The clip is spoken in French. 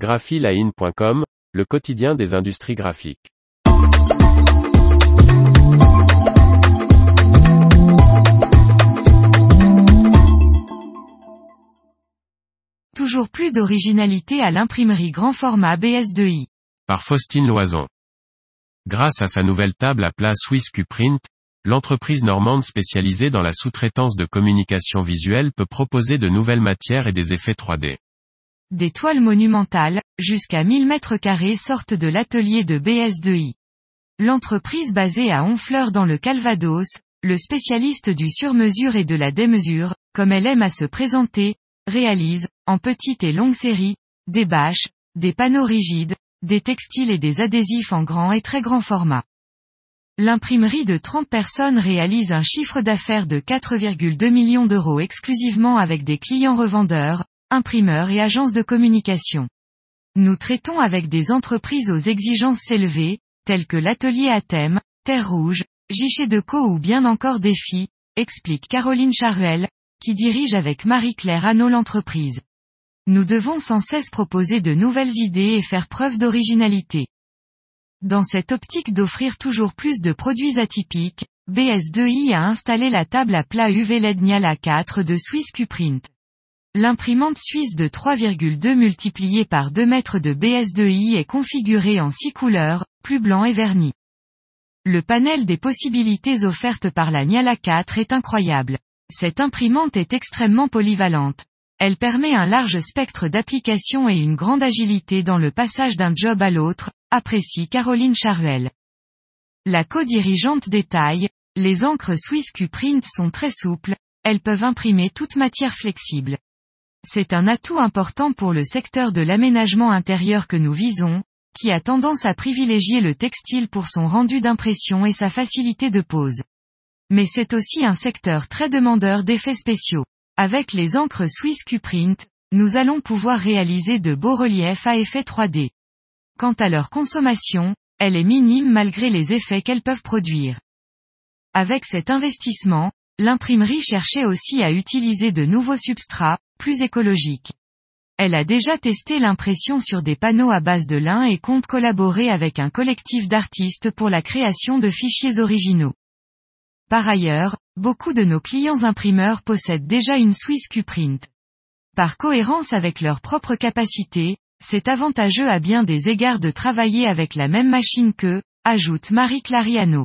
graphiline.com, le quotidien des industries graphiques. Toujours plus d'originalité à l'imprimerie grand format BS2i. Par Faustine Loison. Grâce à sa nouvelle table à plat Swiss Qprint, l'entreprise normande spécialisée dans la sous-traitance de communication visuelle peut proposer de nouvelles matières et des effets 3D. Des toiles monumentales, jusqu'à 1000 mètres carrés sortent de l'atelier de BS2i. L'entreprise basée à Honfleur dans le Calvados, le spécialiste du sur-mesure et de la démesure, comme elle aime à se présenter, réalise, en petite et longue série, des bâches, des panneaux rigides, des textiles et des adhésifs en grand et très grand format. L'imprimerie de 30 personnes réalise un chiffre d'affaires de 4,2 millions d'euros exclusivement avec des clients revendeurs, imprimeurs et agences de communication. Nous traitons avec des entreprises aux exigences élevées, telles que l'atelier à thème, Terre Rouge, Gichet de Co ou bien encore Défi, explique Caroline Charuel, qui dirige avec Marie-Claire Anneau l'entreprise. Nous devons sans cesse proposer de nouvelles idées et faire preuve d'originalité. Dans cette optique d'offrir toujours plus de produits atypiques, BS2i a installé la table à plat UV LED Niala 4 de Swiss Qprint. L'imprimante suisse de 3,2 multiplié par 2 mètres de BS2i est configurée en 6 couleurs, plus blanc et verni. Le panel des possibilités offertes par la Niala 4 est incroyable. Cette imprimante est extrêmement polyvalente. Elle permet un large spectre d'applications et une grande agilité dans le passage d'un job à l'autre, apprécie Caroline Charuel. La co-dirigeante détaille, les encres Swiss Q-Print sont très souples, elles peuvent imprimer toute matière flexible. C'est un atout important pour le secteur de l'aménagement intérieur que nous visons, qui a tendance à privilégier le textile pour son rendu d'impression et sa facilité de pose. Mais c'est aussi un secteur très demandeur d'effets spéciaux. Avec les encres Swiss Q-Print, nous allons pouvoir réaliser de beaux reliefs à effet 3D. Quant à leur consommation, elle est minime malgré les effets qu'elles peuvent produire. Avec cet investissement, l'imprimerie cherchait aussi à utiliser de nouveaux substrats, plus écologiques. Elle a déjà testé l'impression sur des panneaux à base de lin et compte collaborer avec un collectif d'artistes pour la création de fichiers originaux. Par ailleurs, beaucoup de nos clients imprimeurs possèdent déjà une Swiss Qprint. Par cohérence avec leurs propres capacités, c'est avantageux à bien des égards de travailler avec la même machine que, ajoute Marie Clariano.